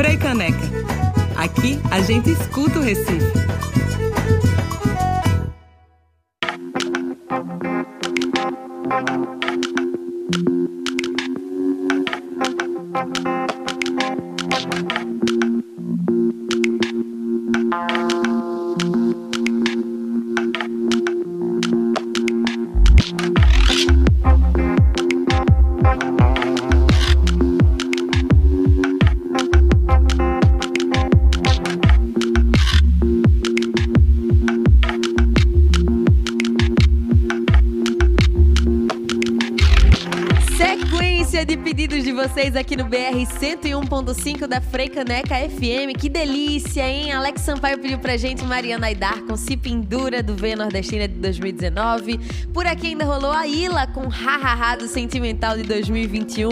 Frei Caneca. Aqui a gente escuta o Recife. 101.5 da Freicaneca FM. Que delícia, hein? Alex Sampaio pediu pra gente Mariana Aidar com Se Pendura do V Nordestina de 2019. Por aqui ainda rolou a Ila com Hahaha do Sentimental de 2021.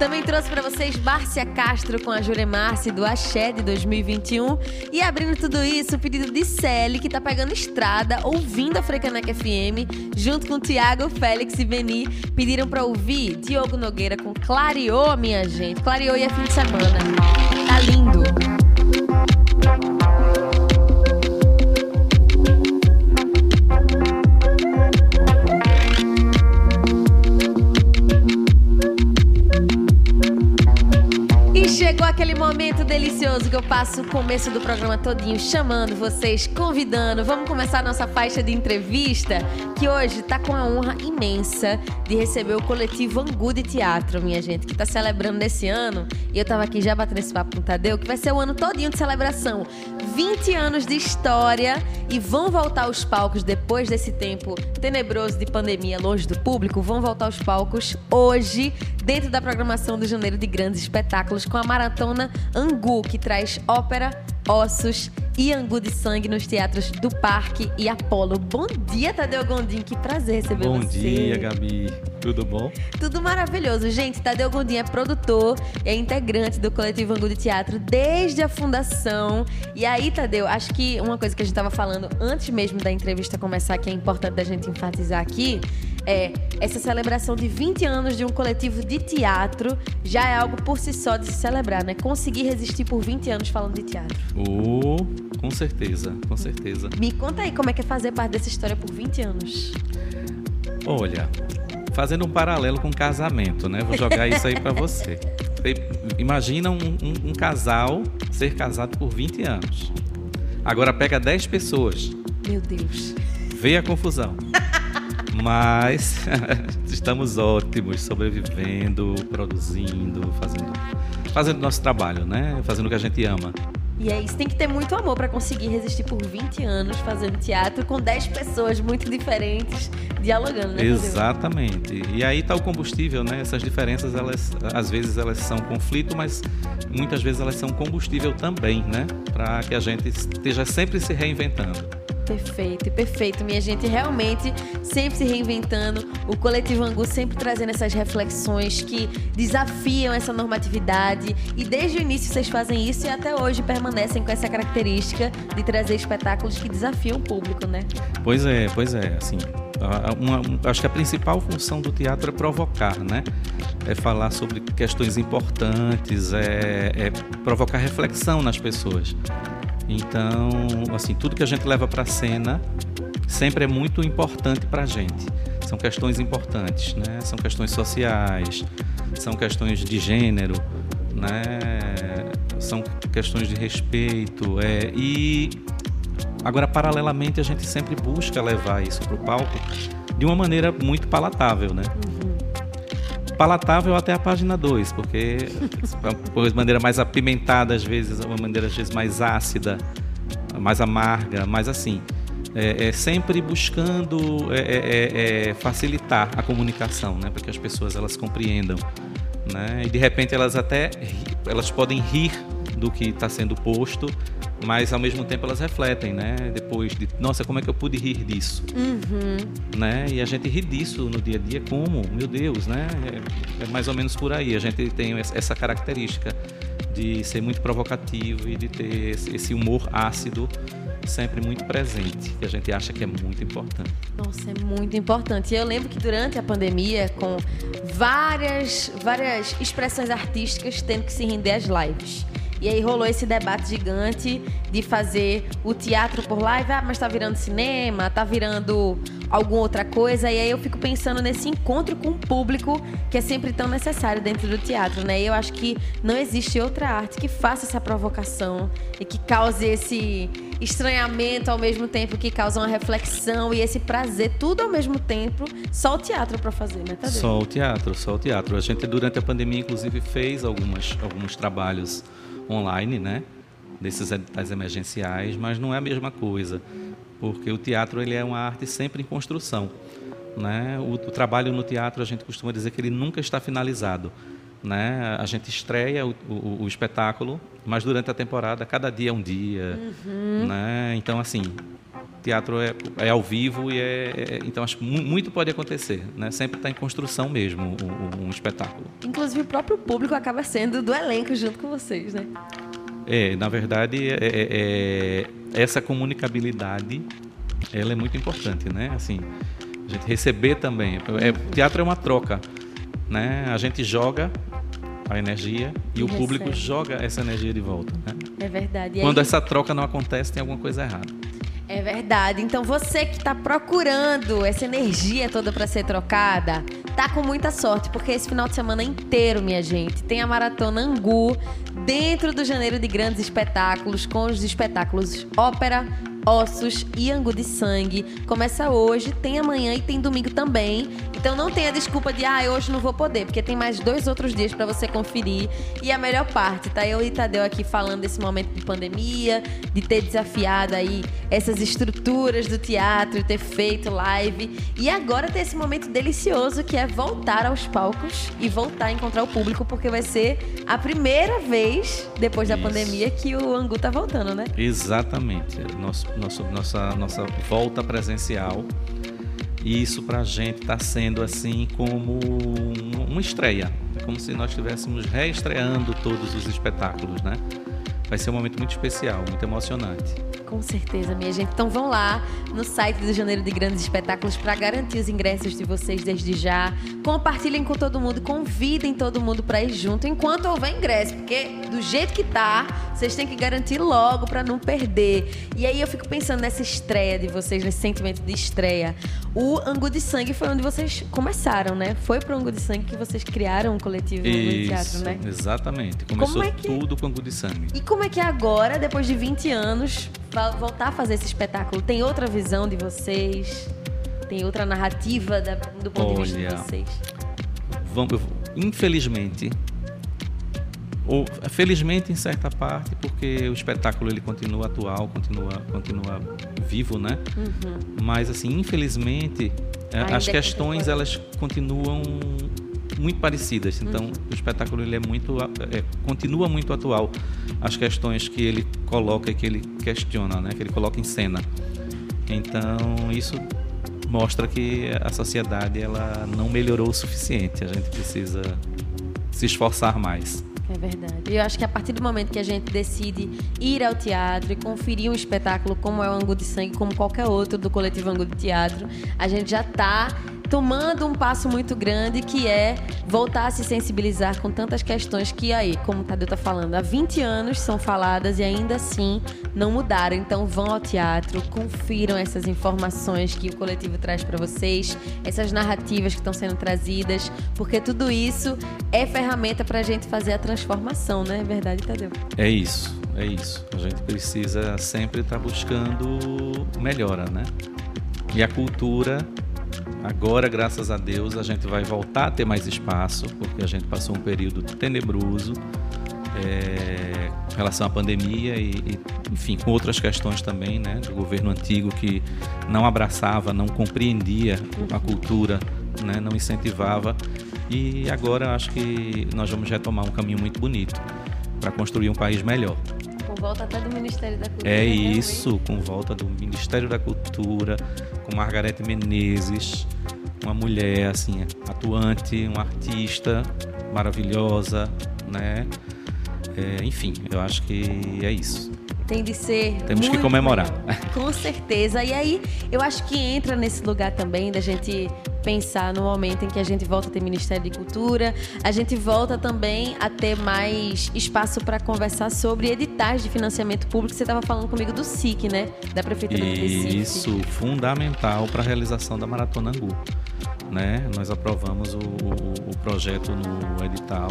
Também trouxe para vocês Márcia Castro com a Juremarce do Axé de 2021. E abrindo tudo isso, o pedido de Sally, que tá pegando estrada, ouvindo a Freicaneca FM, junto com Tiago, Félix e Beni, pediram para ouvir Diogo Nogueira com Clareou, minha gente. Clareou e é fim de semana. Lindo. Aquele momento delicioso que eu passo o começo do programa todinho chamando vocês, convidando. Vamos começar a nossa faixa de entrevista, que hoje está com a honra imensa de receber o coletivo Angu de Teatro, minha gente, que está celebrando nesse ano. E eu estava aqui já batendo esse papo com o Tadeu, que vai ser o ano todinho de celebração. 20 anos de história e vão voltar aos palcos depois desse tempo tenebroso de pandemia longe do público, vão voltar aos palcos hoje, dentro da programação do Janeiro de Grandes Espetáculos com a Maratona Angu, que traz ópera, ossos e angu de sangue nos teatros do Parque e Apolo. Bom dia, Tadeu Gondim, que prazer receber bom você. Bom dia, Gabi. Tudo bom? Tudo maravilhoso. Gente, Tadeu Gondim é produtor, é integrante do Coletivo Angu de Teatro desde a fundação. E aí, Tadeu, acho que uma coisa que a gente estava falando antes mesmo da entrevista começar, que é importante da gente enfatizar aqui, é essa celebração de 20 anos de um coletivo de teatro já é algo por si só de se celebrar, né? Conseguir resistir por 20 anos falando de teatro. Oh, com certeza, com certeza. Me conta aí como é que é fazer parte dessa história por 20 anos. Olha, fazendo um paralelo com casamento, né? Vou jogar isso aí para você. Imagina um, um, um casal ser casado por 20 anos. Agora pega 10 pessoas. Meu Deus. Vê a confusão. Mas estamos ótimos, sobrevivendo, produzindo, fazendo, fazendo nosso trabalho, né? Fazendo o que a gente ama. E é isso, tem que ter muito amor para conseguir resistir por 20 anos fazendo teatro com 10 pessoas muito diferentes dialogando, né? Exatamente. E aí está o combustível, né? Essas diferenças, elas às vezes elas são conflito, mas muitas vezes elas são combustível também, né? Para que a gente esteja sempre se reinventando. Perfeito, perfeito, minha gente. Realmente, sempre se reinventando. O Coletivo Angu sempre trazendo essas reflexões que desafiam essa normatividade. E desde o início vocês fazem isso e até hoje permanecem com essa característica de trazer espetáculos que desafiam o público, né? Pois é, pois é. Assim, uma, acho que a principal função do teatro é provocar, né? É falar sobre questões importantes, é, é provocar reflexão nas pessoas. Então, assim, tudo que a gente leva para a cena sempre é muito importante para a gente. São questões importantes, né? São questões sociais, são questões de gênero, né? São questões de respeito. É, e agora, paralelamente, a gente sempre busca levar isso para o palco de uma maneira muito palatável, né? Uhum palatável até a página 2, porque é de maneira mais apimentada às vezes, uma maneira às vezes mais ácida, mais amarga, mais assim. É, é sempre buscando é, é, é, é facilitar a comunicação, né, para que as pessoas elas compreendam, né, e de repente elas até elas podem rir do que está sendo posto, mas ao mesmo tempo elas refletem, né? Depois de, nossa, como é que eu pude rir disso? Uhum. Né? E a gente ri disso no dia a dia como? Meu Deus, né? É, é mais ou menos por aí. A gente tem essa característica de ser muito provocativo e de ter esse humor ácido sempre muito presente, que a gente acha que é muito importante. Nossa, é muito importante. E eu lembro que durante a pandemia, com várias, várias expressões artísticas tendo que se render às lives. E aí rolou esse debate gigante de fazer o teatro por live, ah, mas tá virando cinema, tá virando alguma outra coisa. E aí eu fico pensando nesse encontro com o público que é sempre tão necessário dentro do teatro, né? E eu acho que não existe outra arte que faça essa provocação e que cause esse estranhamento ao mesmo tempo que causa uma reflexão e esse prazer, tudo ao mesmo tempo, só o teatro para fazer, né, Tadeu? Só o teatro, só o teatro. A gente, durante a pandemia, inclusive, fez algumas, alguns trabalhos online, né? Desses editais emergenciais, mas não é a mesma coisa, porque o teatro ele é uma arte sempre em construção. Né? O, o trabalho no teatro, a gente costuma dizer que ele nunca está finalizado. Né? A gente estreia o, o, o, espetáculo, mas durante a temporada, cada dia é um dia. Uhum. Né? Então, assim, teatro é, é ao vivo e é, é então acho que muito pode acontecer, né? Sempre está em construção mesmo um, um, espetáculo. Inclusive o próprio público acaba sendo do elenco junto com vocês, né? É, na verdade, é, é, é, essa comunicabilidade, ela é muito importante, né? Assim, a gente receber também. É, teatro é uma troca, né? A gente joga a energia e, e o recebe. público joga essa energia de volta. Né? É verdade. Quando aí... essa troca não acontece, tem alguma coisa errada. É verdade. Então você que está procurando essa energia toda para ser trocada, tá com muita sorte, porque esse final de semana inteiro, minha gente, tem a Maratona Angu dentro do Janeiro de Grandes Espetáculos, com os espetáculos Ópera, Ossos e Angu de Sangue. Começa hoje, tem amanhã e tem domingo também. Então não tenha desculpa de, ah, hoje não vou poder, porque tem mais dois outros dias para você conferir. E a melhor parte, tá eu e Tadeu aqui falando desse momento de pandemia, de ter desafiado aí essas estruturas do teatro, ter feito live. E agora ter esse momento delicioso que é voltar aos palcos e voltar a encontrar o público, porque vai ser a primeira vez depois da Isso. pandemia que o Angu tá voltando, né? Exatamente. Nosso nosso, nossa, nossa volta presencial. E isso para a gente está sendo assim como uma estreia. É como se nós estivéssemos reestreando todos os espetáculos, né? Vai ser um momento muito especial, muito emocionante. Com certeza, minha gente. Então vão lá no site do Janeiro de Grandes Espetáculos para garantir os ingressos de vocês desde já. Compartilhem com todo mundo, convidem todo mundo para ir junto enquanto houver ingresso, porque do jeito que tá, vocês têm que garantir logo para não perder. E aí eu fico pensando nessa estreia de vocês, nesse sentimento de estreia. O Angu de Sangue foi onde vocês começaram, né? Foi pro Angu de Sangue que vocês criaram um coletivo Isso, no teatro, né? Exatamente. Começou é que... tudo com Angu de Sangue. E como é que é agora, depois de 20 anos, voltar a fazer esse espetáculo? Tem outra visão de vocês? Tem outra narrativa da, do ponto Olha, de vista de vocês? Vamos, infelizmente, ou felizmente em certa parte, porque o espetáculo ele continua atual, continua, continua vivo, né? Uhum. Mas assim, infelizmente, é, Ainda as questões elas continuam muito parecidas. Então, uhum. o espetáculo ele é muito, é, continua muito atual. As questões que ele coloca, que ele questiona, né? Que ele coloca em cena. Então, isso mostra que a sociedade ela não melhorou o suficiente. A gente precisa se esforçar mais. É verdade. Eu acho que a partir do momento que a gente decide ir ao teatro e conferir um espetáculo como é o Angu de Sangue, como qualquer outro do coletivo Angu de Teatro, a gente já está tomando um passo muito grande que é voltar a se sensibilizar com tantas questões que aí, como o Tadeu tá falando, há 20 anos são faladas e ainda assim não mudaram. Então vão ao teatro, confiram essas informações que o coletivo traz para vocês, essas narrativas que estão sendo trazidas, porque tudo isso é ferramenta para a gente fazer a transformação, né? É verdade, Tadeu? É isso, é isso. A gente precisa sempre estar tá buscando melhora, né? E a cultura Agora, graças a Deus, a gente vai voltar a ter mais espaço, porque a gente passou um período tenebroso é, com relação à pandemia e, e, enfim, com outras questões também, né, do governo antigo que não abraçava, não compreendia a cultura, né, não incentivava. E agora acho que nós vamos retomar um caminho muito bonito para construir um país melhor com volta até do Ministério da Cultura. É isso, com volta do Ministério da Cultura, com Margarete Menezes, uma mulher assim, atuante, uma artista maravilhosa, né? É, enfim, eu acho que é isso. Tem de ser. Temos que comemorar. Com certeza. E aí, eu acho que entra nesse lugar também da gente pensar no momento em que a gente volta a ter Ministério de Cultura, a gente volta também a ter mais espaço para conversar sobre editais de financiamento público. Você estava falando comigo do SIC, né? Da Prefeitura Isso, de Recife. Isso, fundamental para a realização da Maratona Angu. Né? Nós aprovamos o, o, o projeto no edital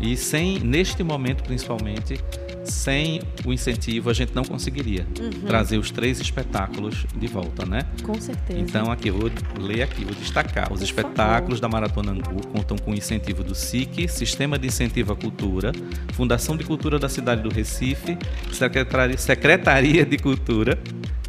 e sem, neste momento principalmente, sem o incentivo a gente não conseguiria uhum. trazer os três espetáculos de volta, né? Com certeza. Então aqui vou ler aqui, vou destacar. Os Por espetáculos favor. da Maratona Angu contam com o incentivo do SIC, Sistema de Incentivo à Cultura, Fundação de Cultura da cidade do Recife, Secretaria, Secretaria de Cultura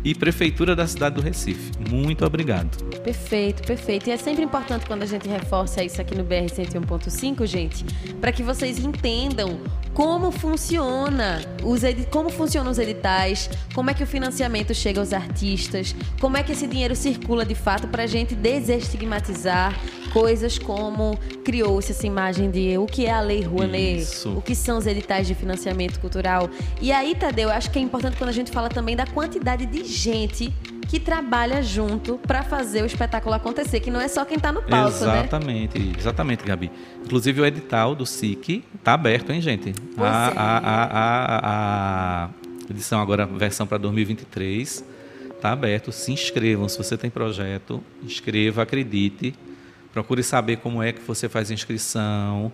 e Prefeitura da cidade do Recife. Muito obrigado. Perfeito, perfeito. E é sempre importante quando a gente reforça isso aqui no BR 101.5, gente, para que vocês entendam como funciona os como funcionam os editais, como é que o financiamento chega aos artistas, como é que esse dinheiro circula de fato para a gente desestigmatizar coisas como criou-se essa imagem de o que é a Lei Rouanet, Isso. o que são os editais de financiamento cultural. E aí, Tadeu, eu acho que é importante quando a gente fala também da quantidade de gente que trabalha junto para fazer o espetáculo acontecer, que não é só quem está no palco, exatamente, né? Exatamente, Gabi. Inclusive o edital do SIC está aberto, hein, gente? A, é. a, a, a, edição agora, versão para 2023, está aberto. Se inscrevam, se você tem projeto, inscreva, acredite. Procure saber como é que você faz a inscrição,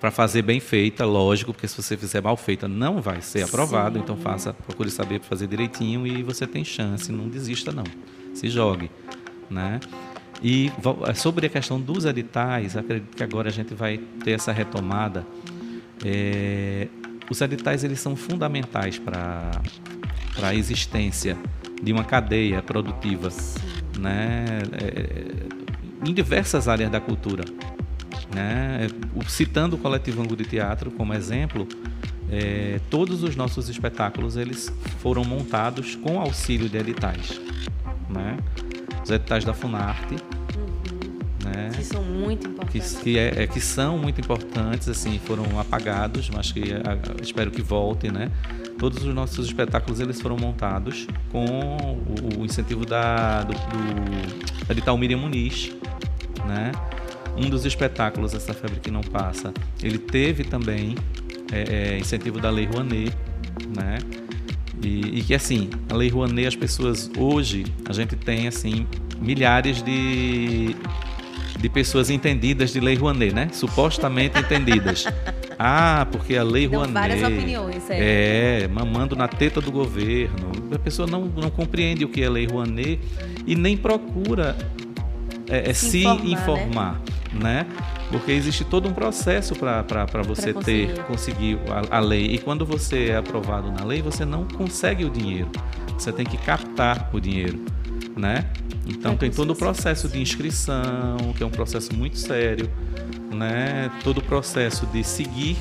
para fazer bem feita, lógico, porque se você fizer mal feita não vai ser aprovado, Sim. então faça, procure saber fazer direitinho e você tem chance, não desista não. Se jogue, né? E é, sobre a questão dos editais, acredito que agora a gente vai ter essa retomada. É, os editais eles são fundamentais para a existência de uma cadeia produtiva, né? É, em diversas áreas da cultura. Né? Citando o coletivo Angu de Teatro como exemplo, é, todos os nossos espetáculos eles foram montados com auxílio de editais. Né? Os editais da Funarte. Uhum. Né? Que são muito importantes. Que, que, é, é, que são muito importantes, assim, foram apagados, mas que a, espero que voltem, né? Todos os nossos espetáculos eles foram montados com o, incentivo da, do, do edital Miriam Muniz, né? um dos espetáculos, essa febre que não passa, ele teve também é, é, incentivo da Lei Rouanet, né? E, e, que assim, a Lei Rouanet, as pessoas hoje, a gente tem assim milhares de, de pessoas entendidas de Lei Rouanet, né? Supostamente entendidas. Ah, porque a Lei Rouanet. várias opiniões, é. É, mamando na teta do governo. A pessoa não, não compreende o que é Lei Rouanet e nem procura é, é se, se informar. informar. Né? né? Porque existe todo um processo para você pra ter, conseguir a, a, lei. E quando você é aprovado na lei, você não consegue o dinheiro. Você tem que captar o dinheiro, né? Então é tem todo o processo de inscrição, que é um processo muito sério, né? Todo o processo de seguir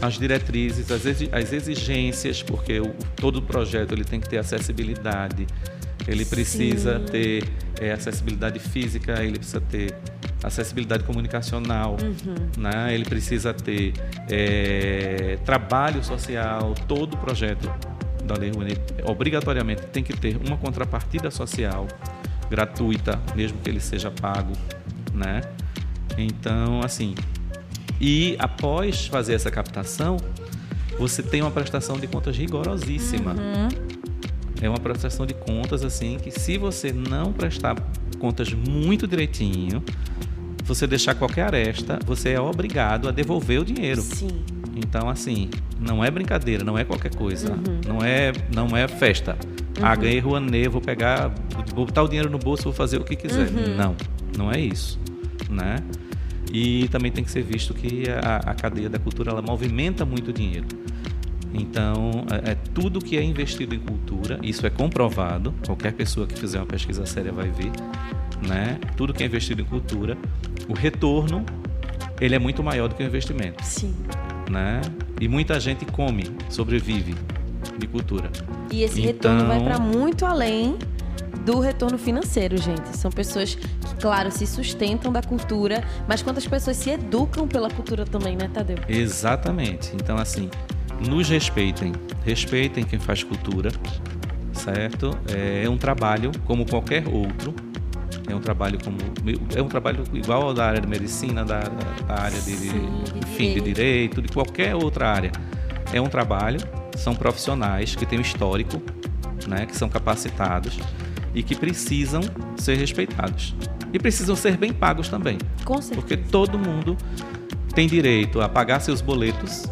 as diretrizes, as exigências, porque o, todo o projeto ele tem que ter acessibilidade, ele precisa Sim. ter é, acessibilidade física, ele precisa ter acessibilidade comunicacional, uhum. né? ele precisa ter é, trabalho social, todo o projeto da Lei Rouanet obrigatoriamente tem que ter uma contrapartida social gratuita, mesmo que ele seja pago, né? Então, assim, e após fazer essa captação, você tem uma prestação de contas rigorosíssima. Uhum. É uma prestação de contas assim que se você não prestar contas muito direitinho, você deixar qualquer aresta, você é obrigado a devolver o dinheiro. Sim. Então, assim, não é brincadeira, não é qualquer coisa. Uhum. Não, é, não é festa. Uhum. Ah, ganhei Rouanet, vou pegar, vou botar o dinheiro no bolso, vou fazer o que quiser. Uhum. Não, não é isso. Né? E também tem que ser visto que a, a cadeia da cultura ela movimenta muito dinheiro. Então, é, é, tudo que é investido em cultura, isso é comprovado, qualquer pessoa que fizer uma pesquisa séria vai ver, né? Tudo que é investido em cultura, o retorno ele é muito maior do que o investimento. Sim. Né? E muita gente come, sobrevive de cultura. E esse então... retorno vai para muito além do retorno financeiro, gente. São pessoas que, claro, se sustentam da cultura, mas quantas pessoas se educam pela cultura também, né, Tadeu? Exatamente. Então, assim, nos respeitem. Respeitem quem faz cultura, certo? É um trabalho como qualquer outro É um trabalho como é um trabalho igual ao da área de medicina, da, da área de, Sim, de enfim, de direito, de qualquer outra área. É um trabalho, são profissionais que têm um histórico, né, que são capacitados e que precisam ser respeitados. E precisam ser bem pagos também. Com certeza. Porque todo mundo tem direito a pagar seus boletos,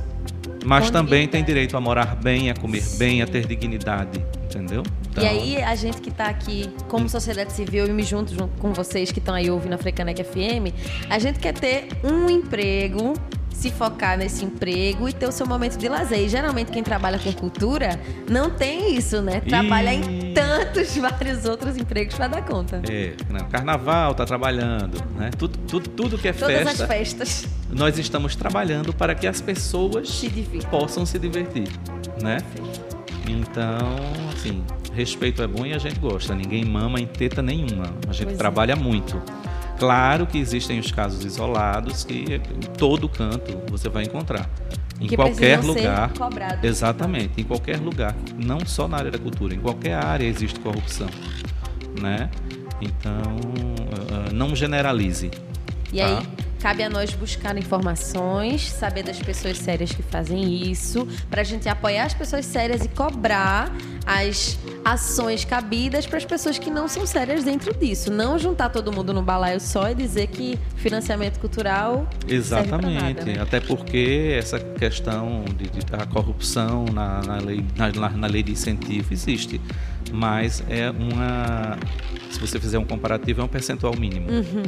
mas Com também dignidade. tem direito a morar bem, a comer Sim. bem, a ter dignidade, entendeu? Então, E aí, a gente que tá aqui como sociedade civil, eu me junto, junto com vocês que estão aí ouvindo a Frecanec FM, a gente quer ter um emprego, se focar nesse emprego e ter o seu momento de lazer. E geralmente quem trabalha com cultura não tem isso, né? Trabalha em Ih. tantos, vários outros empregos pra dar conta. É, né, carnaval tá trabalhando, né? Tudo, tudo, tudo que é Todas festa, as festas nós estamos trabalhando para que as pessoas se possam se divertir, né? Então, assim, respeito é bom e a gente gosta. Ninguém mama em teta nenhuma. A gente Pois é. trabalha muito. Claro que existem os casos isolados que em todo canto você vai encontrar. Em Que qualquer lugar. cobrados. Exatamente, em qualquer lugar, não só na área da cultura, em qualquer área existe corrupção, né? Então, ah, não generalize. E tá? aí, cabe a nós buscar informações, saber das pessoas sérias que fazem isso, pra gente apoiar as pessoas sérias e cobrar as ações cabidas para as pessoas que não são sérias dentro disso. Não juntar todo mundo no balaio só e dizer que financiamento cultural pra nada, Exatamente, né? até porque essa questão de, de- da corrupção na, na lei, na- na lei de incentivo existe, mas é uma, se você fizer um comparativo, é um percentual mínimo. Uhum.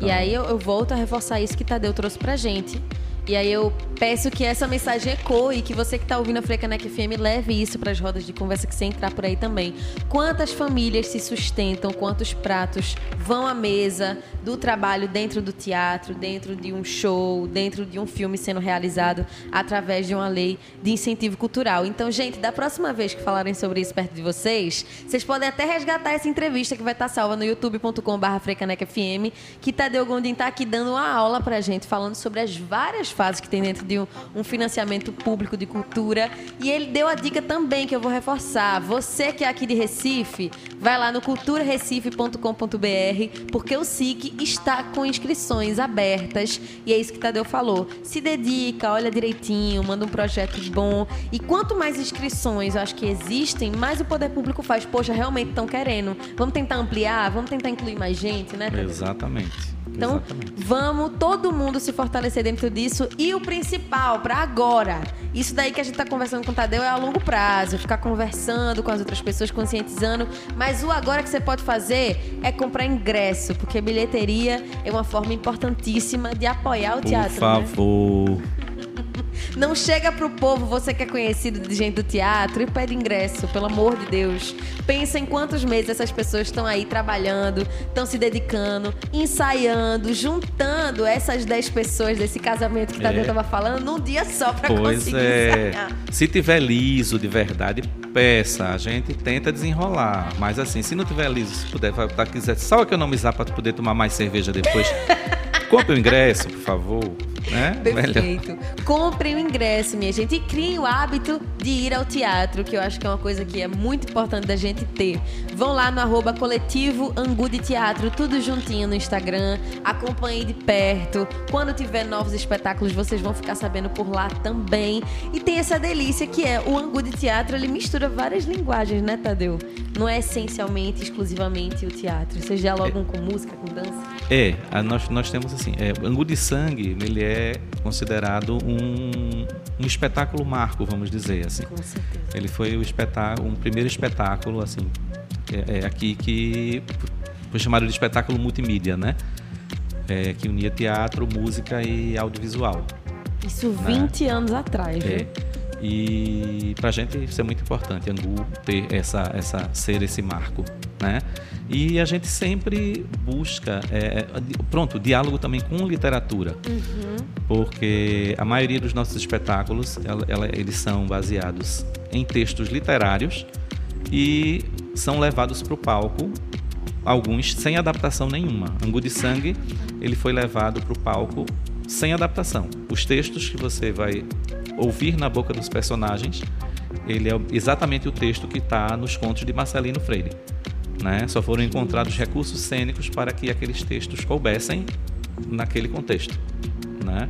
E aí eu, eu volto a reforçar isso que Tadeu trouxe pra gente. E aí eu peço que essa mensagem ecoe, que você que tá ouvindo a Frecanec FM leve isso para as rodas de conversa que você entrar por aí também. Quantas famílias se sustentam, quantos pratos vão à mesa do trabalho dentro do teatro, dentro de um show, dentro de um filme sendo realizado através de uma lei de incentivo cultural. Então, gente, da próxima vez que falarem sobre isso perto de vocês, vocês podem até resgatar essa entrevista que vai estar salva no youtube.com.br frecanecfm, que Tadeu Gondim tá aqui dando uma aula pra gente, falando sobre as várias fases que tem dentro de um, um financiamento público de cultura. E ele deu a dica também, que eu vou reforçar. Você que é aqui de Recife, vai lá no culturarecife.com.br, porque o SIC está com inscrições abertas. E é isso que Tadeu falou. Se dedica, olha direitinho, manda um projeto bom. E quanto mais inscrições eu acho que existem, mais o poder público faz. Poxa, realmente estão querendo. Vamos tentar ampliar, vamos tentar incluir mais gente, né, Tadeu? Exatamente. Então, exatamente. vamos todo mundo se fortalecer dentro disso. E o principal, para agora, isso daí que a gente tá conversando com o Tadeu é a longo prazo, ficar conversando com as outras pessoas, conscientizando. Mas o agora que você pode fazer é comprar ingresso, porque bilheteria é uma forma importantíssima de apoiar o Por teatro. né? favor. Não chega pro povo, você que é conhecido de gente do teatro, e pede ingresso, pelo amor de Deus. Pensa em quantos meses essas pessoas estão aí trabalhando, estão se dedicando, ensaiando, juntando essas 10 pessoas desse casamento que o Tadeu É. tava falando num dia só pra Pois conseguir é. ensaiar. Se tiver liso de verdade, peça. A gente tenta desenrolar. Mas assim, se não tiver liso, se puder, tá, quiser só economizar para poder tomar mais cerveja depois, compre o ingresso, por favor. Né? Melhor. Perfeito. Comprem o ingresso, minha gente, e criem o hábito de ir ao teatro, que eu acho que é uma coisa que é muito importante da gente ter. Vão lá no arroba coletivo Angu de Teatro, tudo juntinho no Instagram. Acompanhem de perto. Quando tiver novos espetáculos, vocês vão ficar sabendo por lá também. E tem essa delícia que é o Angu de Teatro, ele mistura várias linguagens, né, Tadeu? Não é essencialmente, exclusivamente o teatro. Vocês dialogam com música, com dança? É, a- nós, nós temos assim, é, Angu de Sangue, ele é considerado um, um espetáculo marco, vamos dizer assim. Com certeza. Ele foi o espetáculo, um primeiro espetáculo, assim, é, é aqui que foi chamado de espetáculo multimídia, né? É, que unia teatro, música e audiovisual. Isso 20 anos atrás, viu? É. E pra gente isso é muito importante, Angu ter essa, essa ser esse marco, né? E a gente sempre busca, é, é, pronto, diálogo também com literatura, porque a maioria dos nossos espetáculos, ela- ela- eles são baseados em textos literários e são levados para o palco, alguns sem adaptação nenhuma. Angu de Sangue, ele foi levado para o palco sem adaptação. Os textos que você vai ouvir na boca dos personagens, ele é exatamente o texto que está nos contos de Marcelino Freire. Né? Só foram encontrados recursos cênicos para que aqueles textos coubessem naquele contexto. Né?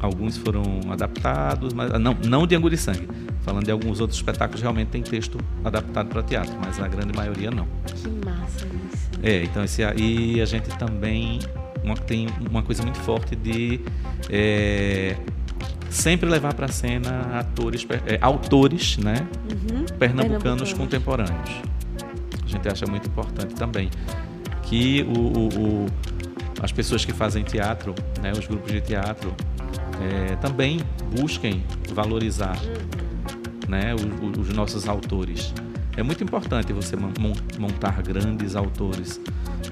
Alguns foram adaptados, mas não, não de Angu de Sangue. Falando de alguns outros espetáculos, realmente tem texto adaptado para teatro, mas na grande maioria não. Que massa isso. É, então esse e a gente também uma, tem uma coisa muito forte de é, sempre levar para a cena atores, é, autores, né, Uhum. pernambucanos Pernambucano. contemporâneos. A gente acha muito importante também que o, o- o- as pessoas que fazem teatro, né, os grupos de teatro, é, também busquem valorizar né, os, os nossos autores. É muito importante você mon- mon- montar grandes autores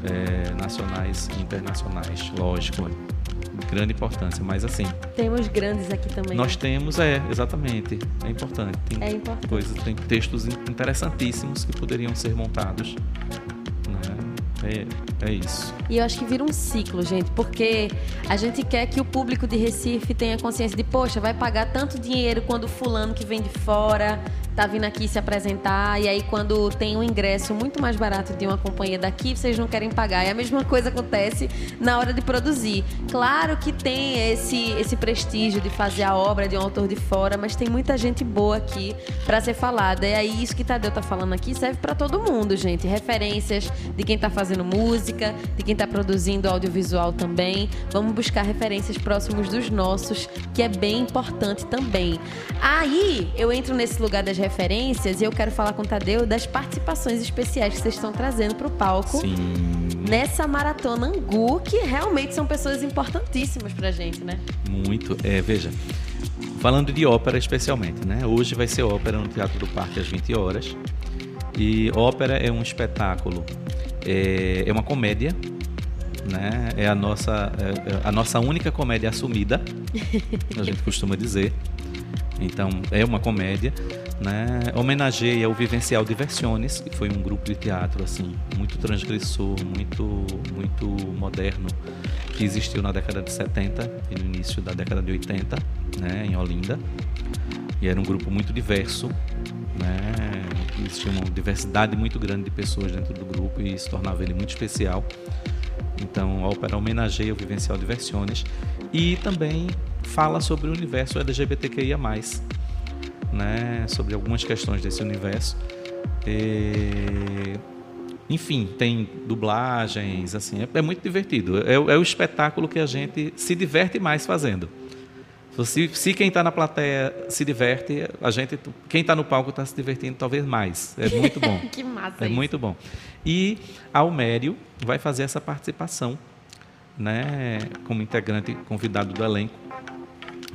é, nacionais e internacionais, lógico, grande importância. Mas assim, Temos grandes aqui também. nós temos, é, exatamente, é importante. Tem É importante. coisas, tem textos in- interessantíssimos que poderiam ser montados. Né? É, é isso. E eu acho que vira um ciclo, gente, porque a gente quer que o público de Recife tenha consciência de, poxa, vai pagar tanto dinheiro quando o fulano que vem de fora tá vindo aqui se apresentar, e aí quando tem um ingresso muito mais barato de uma companhia daqui, vocês não querem pagar. E a mesma coisa acontece na hora de produzir. Claro que tem esse, esse prestígio de fazer a obra de um autor de fora, mas tem muita gente boa aqui para ser falada. E aí isso que Tadeu tá falando aqui serve para todo mundo, gente. Referências de quem tá fazendo música, de quem tá produzindo audiovisual também. Vamos buscar referências próximos dos nossos, que é bem importante também. Aí eu entro nesse lugar das referências e eu quero falar com o Tadeu das participações especiais que vocês estão trazendo pro palco Sim. nessa maratona Angu, que realmente são pessoas importantíssimas pra gente, né? Muito. É, veja, falando de ópera especialmente, né? Hoje vai ser ópera no Teatro do Parque às 20 horas. E ópera é um espetáculo, é, é uma comédia, né? É a nossa, é- é a nossa única comédia assumida, a gente costuma dizer. Então, é uma comédia, né? Homenageia o Vivencial Diversiones, que foi um grupo de teatro assim, muito transgressor, muito muito moderno, que existiu na década de 70 e no início da década de 80, né, em Olinda. E era um grupo muito diverso, né? Existia uma diversidade muito grande de pessoas dentro do grupo e isso tornava ele muito especial. Então, a ópera homenageia o Vivencial Diversiones e também fala sobre o universo LGBTQIA+, né? Sobre algumas questões desse universo. E, Enfim, tem dublagens, assim, é, é muito divertido. É, é o espetáculo que a gente se diverte mais fazendo. Se, se quem está na plateia se diverte, a gente, quem está no palco está se divertindo talvez mais. É muito bom. Que massa É isso. muito bom. E a Almério vai fazer essa participação, né, como integrante convidado do elenco.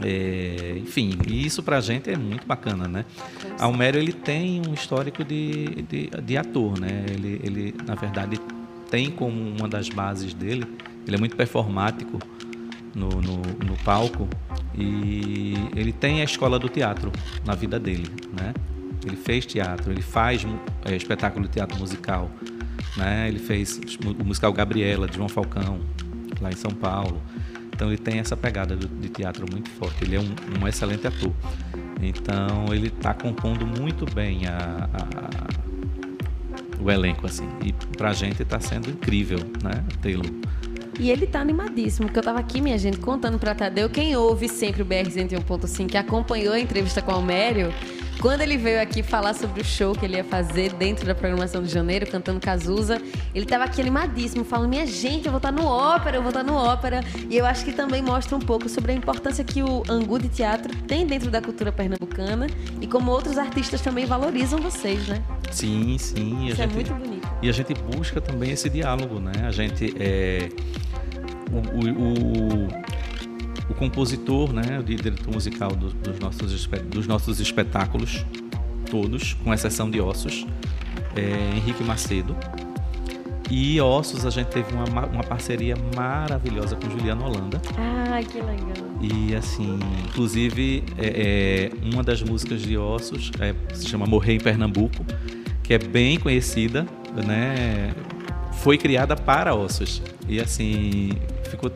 É, enfim, e isso pra gente é muito bacana, né? A Almério ele tem um histórico de, de, de ator, né? Ele, ele, na verdade, tem como uma das bases dele, ele é muito performático no, no, no palco e ele tem a escola do teatro na vida dele, né? Ele fez teatro, ele faz é, espetáculo de teatro musical, né? Ele fez o musical Gabriela de João Falcão lá em São Paulo. Então ele tem essa pegada do- de teatro muito forte. Ele é um, um excelente ator. Então ele está compondo muito bem a- a- o elenco assim. E pra gente está sendo incrível, né? Tê-lo. E ele tá animadíssimo, porque eu tava aqui, minha gente, contando pra Tadeu, quem ouve sempre o BR 101.5, que acompanhou a entrevista com o Almério, quando ele veio aqui falar sobre o show que ele ia fazer dentro da programação de janeiro, cantando Cazuza, ele tava aqui animadíssimo, falando, minha gente, eu vou estar no ópera, eu vou estar no ópera. E eu acho que também mostra um pouco sobre a importância que o Angu de Teatro tem dentro da cultura pernambucana e como outros artistas também valorizam vocês, né? Sim, sim. Isso é muito bonito. E a gente busca também esse diálogo, né? A gente é o, o, o, compositor, né, o diretor musical do- dos, nossos, dos nossos espetáculos, todos, com exceção de Ossos, é Henrique Macedo. E Ossos a gente teve uma, ma- uma parceria maravilhosa com Juliano Holanda. Ai, que legal. E assim, inclusive, é, é, uma das músicas de Ossos é, se chama Morrer em Pernambuco, que é bem conhecida, né? Foi criada para Ossos. E assim, ficou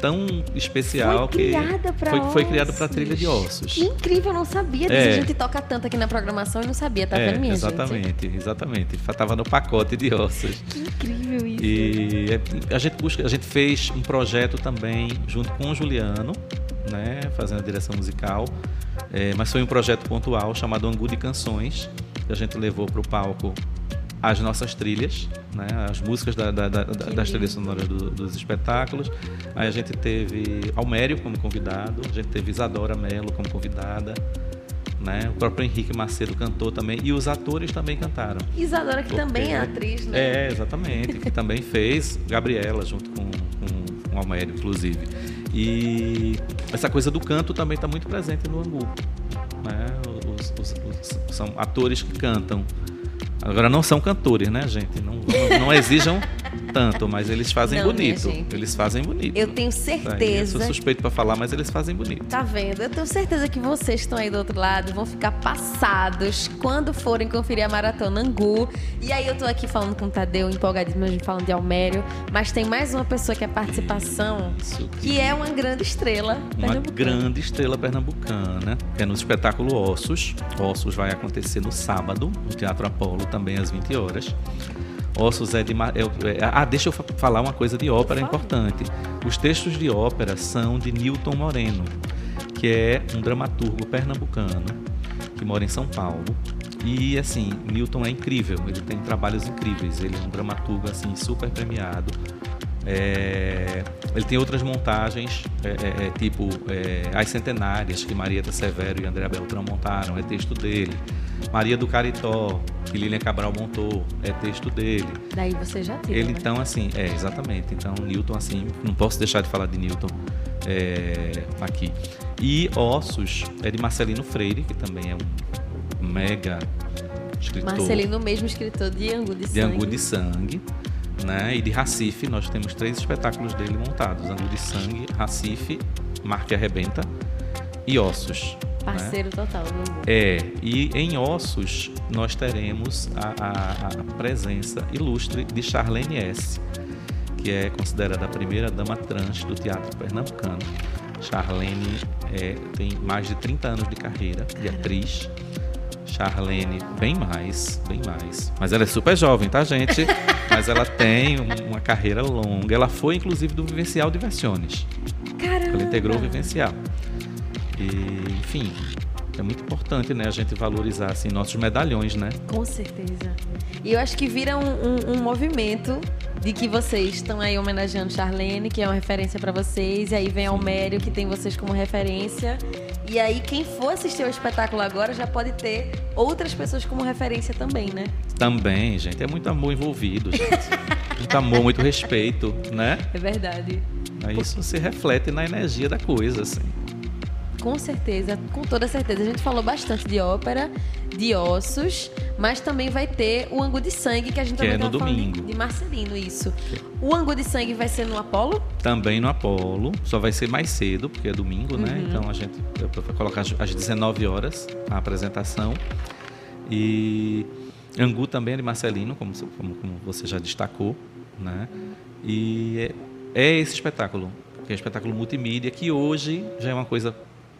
tão especial foi criada que pra foi, foi criada para trilha de ossos. Que incrível, eu não sabia disso. É. A gente toca tanto aqui na programação e não sabia, tá é, vendo, minha gente? exatamente, exatamente. Tava no pacote de ossos. Que incrível isso. E é, a gente busca, a gente fez um projeto também junto com o Juliano, né, fazendo a direção musical. É, mas foi um projeto pontual chamado Angu de Canções, que a gente levou para o palco as nossas trilhas, né, as músicas da- da- da- da- das trilhas sonoras do- dos espetáculos. Aí a gente teve Almério como convidado, a gente teve Isadora Mello como convidada, né, o próprio Henrique Macedo cantou também e os atores também cantaram. Isadora, que Porque- também é atriz, né? É, exatamente. Que também fez Gabriela junto com, com, com o Almério, inclusive. E essa coisa do canto também está muito presente no Angu. Né? Os- os- os- são atores que cantam. Agora não são cantores, né, gente? Não, não, não exijam tanto, mas eles fazem Não, minha bonito. Eles fazem bonito. Eu tenho Aí, Eu certeza. sou suspeito para falar, mas eles fazem bonito. Tá vendo? Eu tenho certeza que vocês estão aí do outro lado vão ficar passados quando forem conferir a Maratona Angu. E aí eu tô aqui falando com o Tadeu, empolgadíssimo, a gente falando de Almério. Mas tem mais uma pessoa que é participação, Isso, que é uma grande estrela. uma grande estrela pernambucana, que é no espetáculo Ossos. Ossos vai acontecer no sábado, no Teatro Apolo, também às 20 horas. Ossos é de. ma- é ah, deixa eu fa- falar uma coisa de ópera importante. Os textos de ópera são de Newton Moreno, que é um dramaturgo pernambucano que mora em São Paulo. E assim, Newton é incrível, ele tem trabalhos incríveis, ele é um dramaturgo assim super premiado. É, ele tem outras montagens, é, é, é, tipo é, As Centenárias, que Marieta Severo e André Beltrão montaram, é texto dele. Maria do Caritó, que Lilian Cabral montou, é texto dele. Daí você já tira. Ele né? então assim, é exatamente. Então Newton assim, não posso deixar de falar de Newton é, aqui. E Ossos é de Marcelino Freire, que também é um mega escritor Marcelino, mesmo escritor de Angu de de Sangue. Angu de Sangue, né? E de Recife, nós temos três espetáculos dele montados: Angu de Sangue, Recife, Marque Arrebenta e Ossos. né? Parceiro total do Angu. É, e em Ossos nós teremos a, a- a presença ilustre de Charlene S., que é considerada a primeira dama trans do teatro pernambucano. Charlene é, tem mais de 30 anos de carreira de atriz. Charlene, bem mais, bem mais. Mas ela é super jovem, tá, gente? Mas ela tem um- uma carreira longa. Ela foi, inclusive, do Vivencial Diversiones. Caramba! Ela integrou o Vivencial. E, enfim, é muito importante, né, a gente valorizar assim nossos medalhões, né? Com certeza. E eu acho que vira um, um- um movimento de que vocês estão aí homenageando Charlene, que é uma referência pra vocês, e aí vem Almério, que tem vocês como referência. E aí, quem for assistir ao espetáculo agora já pode ter outras pessoas como referência também, né? Também, gente, é muito amor envolvido, gente. muito amor, muito respeito, né? É verdade. Isso se reflete na energia da coisa, assim. Com certeza, com toda certeza. A gente falou bastante de ópera, de ossos, mas também vai ter o Angu de Sangue, que a gente Que também é no domingo. De, Marcelino, isso. O Angu de Sangue vai ser no Apolo? Também no Apolo, só vai ser mais cedo, porque é domingo, né? Então a gente vou colocar às- às 19 horas a apresentação. E Angu também é de Marcelino, como, você- como, como você já destacou, né? E é, é esse espetáculo, que é um espetáculo multimídia, que hoje já é uma coisa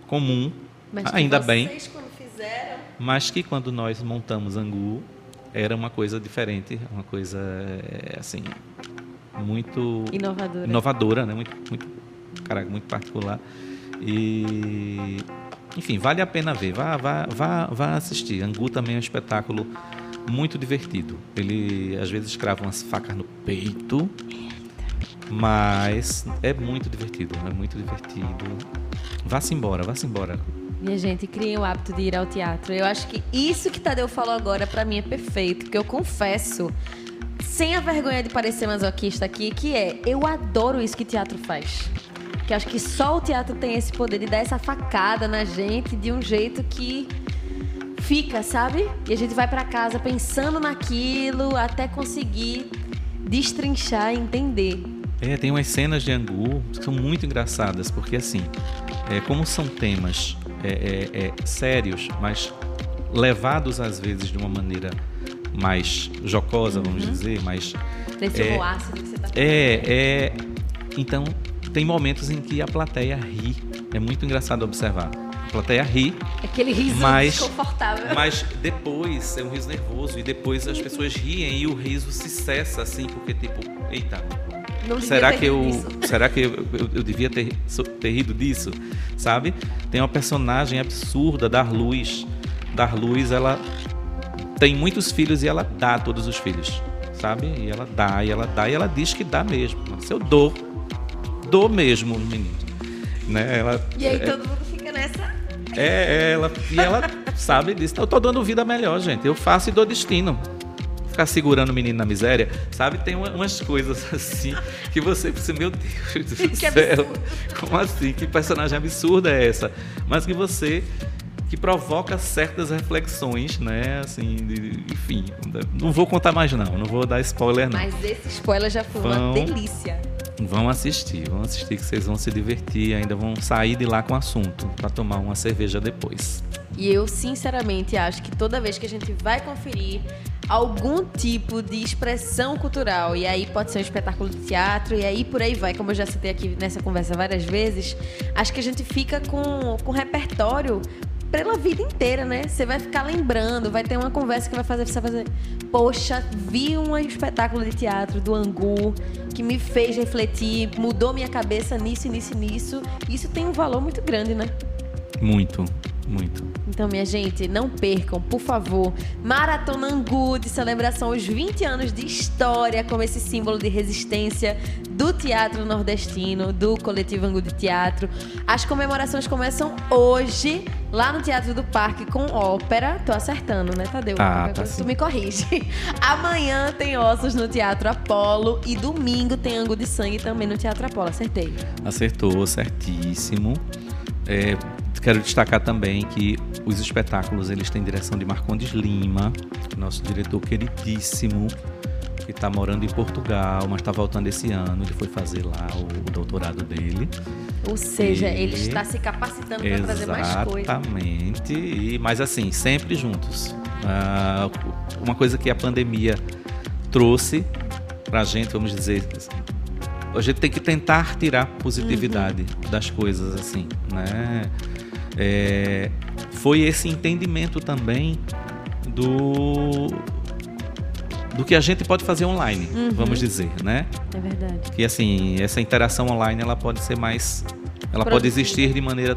comum, Mas ainda bem, fizeram... mas que quando nós montamos Angu era uma coisa diferente, uma coisa é, assim muito Inovadora. inovadora, né? Muito, muito, caraca, muito particular. E, enfim, vale a pena ver. Vá, vá, vá, vá assistir. Angu também é um espetáculo muito divertido. Ele às vezes crava umas facas no peito, mas é muito divertido. É muito divertido. Vá-se embora, vá-se embora. Minha gente, criem o hábito de ir ao teatro. Eu acho que isso que Tadeu falou agora, pra mim, é perfeito. Porque eu confesso, sem a vergonha de parecer masoquista aqui, que é, eu adoro isso que teatro faz. Que acho que só o teatro tem esse poder de dar essa facada na gente de um jeito que fica, sabe? E a gente vai pra casa pensando naquilo até conseguir destrinchar e entender. É, tem umas cenas de Angu que são muito engraçadas, porque assim, é, como são temas é, é, é, sérios, mas levados às vezes de uma maneira mais jocosa, vamos dizer, mais Desse É. ácido que você tá é, é, então tem momentos em que a plateia ri. É muito engraçado observar. A plateia ri. Aquele riso mas, desconfortável. Mas depois é um riso nervoso e depois as pessoas riem e o riso se cessa assim, porque tipo, eita, será que eu será que eu, eu, eu devia ter, ter rido disso? Sabe? Tem uma personagem absurda dar luz. Dar luz ela tem muitos filhos e ela dá todos os filhos sabe? E ela dá e ela dá e ela diz que dá mesmo. Se eu dou. Dou mesmo menino né? Ela e aí é, todo mundo fica nessa. é, é ela e ela sabe disso. Eu tô dando vida melhor gente. Eu faço e dou destino ficar segurando o menino na miséria, sabe? Tem umas coisas assim que você pensa, meu Deus do que céu, absurdo. como assim? Que personagem absurda é essa? Mas que você que provoca certas reflexões, né? Assim, de, enfim, não vou contar mais não, não vou dar spoiler não. Mas esse spoiler já foi vão, uma delícia. Vão assistir, vão assistir que vocês vão se divertir, ainda vão sair de lá com o assunto para tomar uma cerveja depois. E eu sinceramente acho que toda vez que a gente vai conferir algum tipo de expressão cultural. E aí pode ser um espetáculo de teatro, e aí por aí vai, como eu já citei aqui nessa conversa várias vezes. Acho que a gente fica com, com repertório pela vida inteira, né? Você vai ficar lembrando, vai ter uma conversa que vai fazer você fazer. Poxa, vi um espetáculo de teatro do Angu que me fez refletir, mudou minha cabeça nisso, nisso, nisso. Isso tem um valor muito grande, né? Muito. Muito. Então, minha gente, não percam, por favor. Maratona Angu de celebração aos 20 anos de história, como esse símbolo de resistência do teatro nordestino, do coletivo Angu de Teatro. As comemorações começam hoje, lá no Teatro do Parque, com ópera. Tô acertando, né, Tadeu? Tá, tá tu me corrige. Amanhã tem ossos no Teatro Apolo e domingo tem Angu de Sangue também no Teatro Apolo. Acertei. Acertou, certíssimo. É, Quero destacar também que os espetáculos eles têm direção de Marcondes Lima, nosso diretor queridíssimo, que está morando em Portugal, mas está voltando esse ano. Ele foi fazer lá o, o doutorado dele. Ou seja, e... ele está se capacitando para trazer mais coisas. Exatamente. E, mas assim, sempre juntos. Ah, uma coisa que a pandemia trouxe para a gente, vamos dizer, a gente tem que tentar tirar positividade uhum. das coisas, assim, né? É, foi esse entendimento também do do que a gente pode fazer online, uhum. vamos dizer, né? É verdade. Que assim, essa interação online ela pode ser mais, ela pode existir de maneira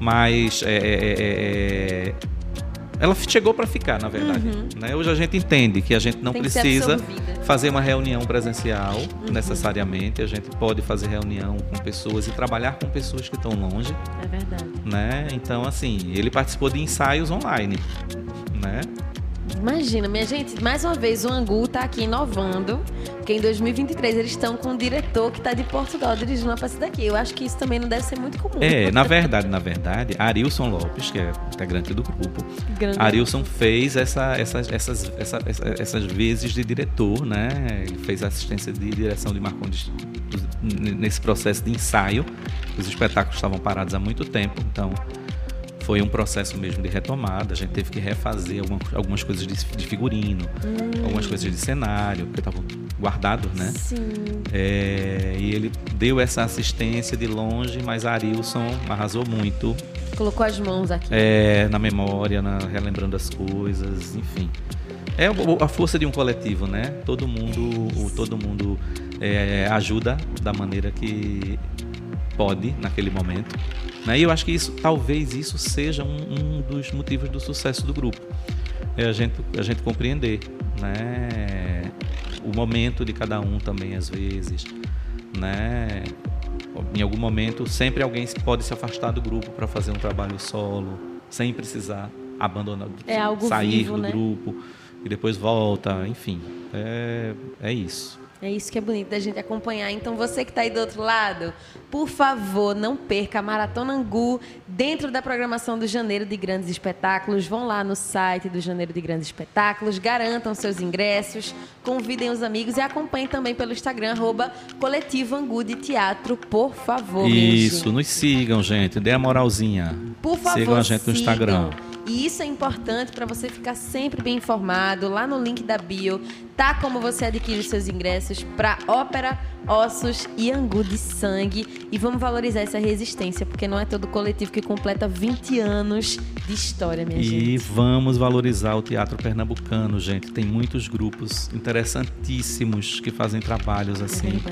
mais é, é, é, é ela chegou para ficar, na verdade. Uhum. Né? Hoje a gente entende que a gente não Tem precisa fazer uma reunião presencial uhum. necessariamente. A gente pode fazer reunião com pessoas e trabalhar com pessoas que estão longe. É verdade. Né? Então, assim, ele participou de ensaios online. Né? Imagina, minha gente, mais uma vez o Angu está aqui inovando, porque em 2023 eles estão com um diretor que está de Portugal dirigindo uma peça daqui. Eu acho que isso também não deve ser muito comum. É, na verdade, na verdade, Arilson Lopes, que é integrante do grupo, Grande Arilson fez essa, essas, essas, essa, essas vezes de diretor, né? Ele fez assistência de direção de Marcondes nesse processo de ensaio. Os espetáculos estavam parados há muito tempo, então foi um processo mesmo de retomada. A gente teve que refazer algumas, coisas de, de figurino, hum. algumas coisas de cenário, porque estavam guardados, né? Sim. É, e ele deu essa assistência de longe, mas Arilson arrasou muito. Colocou as mãos aqui. É, na memória, na, relembrando as coisas, enfim. É a força de um coletivo, né? Todo mundo, todo mundo é, ajuda da maneira que pode naquele momento. Né? E eu acho que isso, talvez isso seja um, um dos motivos do sucesso do grupo. É a gente, a gente compreender né? o momento de cada um também, às vezes. Né? Em algum momento, sempre alguém pode se afastar do grupo para fazer um trabalho solo, sem precisar abandonar, é sair vivo, do né? grupo e depois volta, enfim. É, é isso. É isso que é bonito da gente acompanhar. Então, você que está aí do outro lado, por favor, não perca a Maratona Angu dentro da programação do Janeiro de Grandes Espetáculos. Vão lá no site do Janeiro de Grandes Espetáculos, garantam seus ingressos, convidem os amigos e acompanhem também pelo Instagram, arroba Coletivo Angu de Teatro, por favor. Isso, nos sigam, gente. Dê a moralzinha. Por favor, sigam a gente no Instagram. E isso é importante para você ficar sempre bem informado. Lá no link da bio tá como você adquire seus ingressos para ópera, ossos e angu de sangue. E vamos valorizar essa resistência, porque não é todo coletivo que completa 20 anos de história, minha e gente. E vamos valorizar o teatro pernambucano, gente. Tem muitos grupos interessantíssimos que fazem trabalhos É assim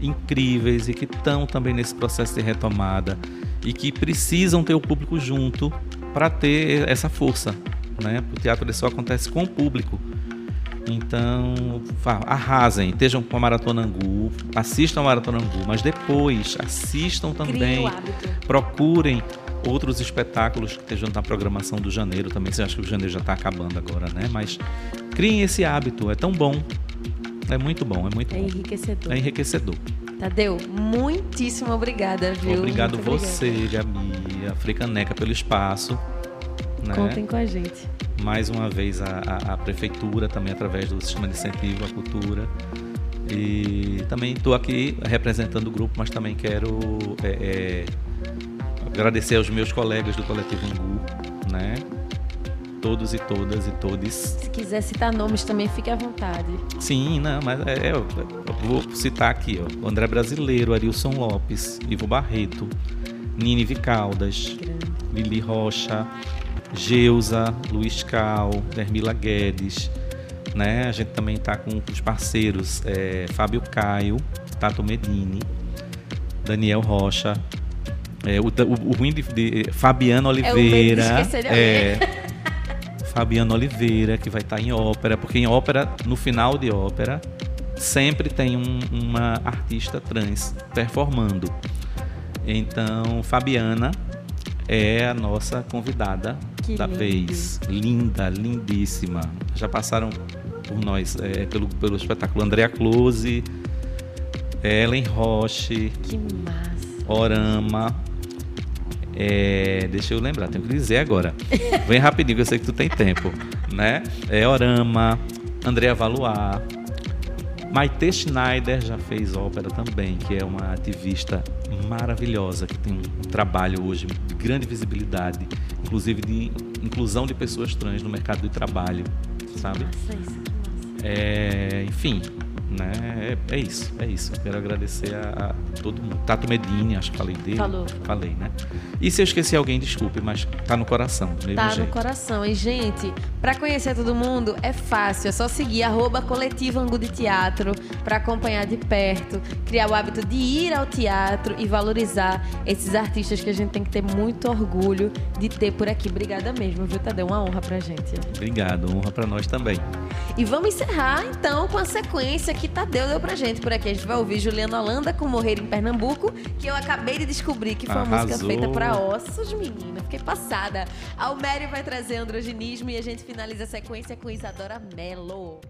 incríveis e que estão também nesse processo de retomada e que precisam ter o público junto para ter essa força, né? O teatro ele só acontece com o público. Então, arrasem, estejam com a Maratona Angu, assistam a Maratona Angu, mas depois assistam também, procurem outros espetáculos que estejam na programação do janeiro também. Você acha que o janeiro já está acabando agora, né? Mas criem esse hábito, é tão bom. É muito bom, é muito é bom. enriquecedor. É enriquecedor. Tadeu, muitíssimo obrigada, viu? Obrigado muito você, obrigada. Gabi, a Fricaneca pelo espaço. Né? Contem com a gente. Mais uma vez a, a, a, Prefeitura, também através do Sistema de Incentivo à Cultura. E também estou aqui representando o grupo, mas também quero é, é, agradecer aos meus colegas do Coletivo Angu, né? Todos e todas e todes. Se quiser citar nomes também, fique à vontade. Sim, não, mas é, eu, eu vou citar aqui, ó. André Brasileiro, Arilson Lopes, Ivo Barreto, Nini Vicaldas, Lili Rocha, Geusa, Luiz Cal, Dermila Guedes, né? A gente também está com os parceiros é, Fábio Caio, Tato Medini, Daniel Rocha, é, o, o, o ruim de, de Fabiano Oliveira, é, Fabiano Oliveira que vai estar em ópera, porque em ópera, no final de ópera, sempre tem um, uma artista trans performando. Então, Fabiana é a nossa convidada que da lindo. vez. Linda, lindíssima. Já passaram por nós é, pelo, pelo espetáculo Andrea Close, Ellen Roche, que massa. Orama. É, deixa eu lembrar, tenho que dizer agora. Vem rapidinho, que eu sei que tu tem tempo. Né? É Orama, Andrea Valois, Maite Schneider já fez ópera também, que é uma ativista maravilhosa, que tem um trabalho hoje de grande visibilidade, inclusive de inclusão de pessoas trans no mercado de trabalho, sabe? Nossa, isso, que massa. É, enfim, né? É, é, isso, é isso. Quero agradecer a, a, todo mundo. Tato Medini, acho que falei dele. Falou. Falei, né? E se eu esqueci alguém, desculpe, mas tá no coração. Do mesmo tá jeito. no coração. E, gente, para conhecer todo mundo é fácil. É só seguir arroba coletivo Angu de Teatro para acompanhar de perto, criar o hábito de ir ao teatro e valorizar esses artistas que a gente tem que ter muito orgulho de ter por aqui. Obrigada mesmo, viu, Tadeu? Uma honra pra gente. Obrigado, honra pra nós também. E vamos encerrar, então, com a sequência que Tadeu deu pra gente por aqui. A gente vai ouvir Juliana Holanda com Morrer em Pernambuco, que eu acabei de descobrir que foi uma Arrasou. música feita pra ossos, menina. Fiquei passada. Almério vai trazer androginismo e a gente finaliza a sequência com Isadora Mello.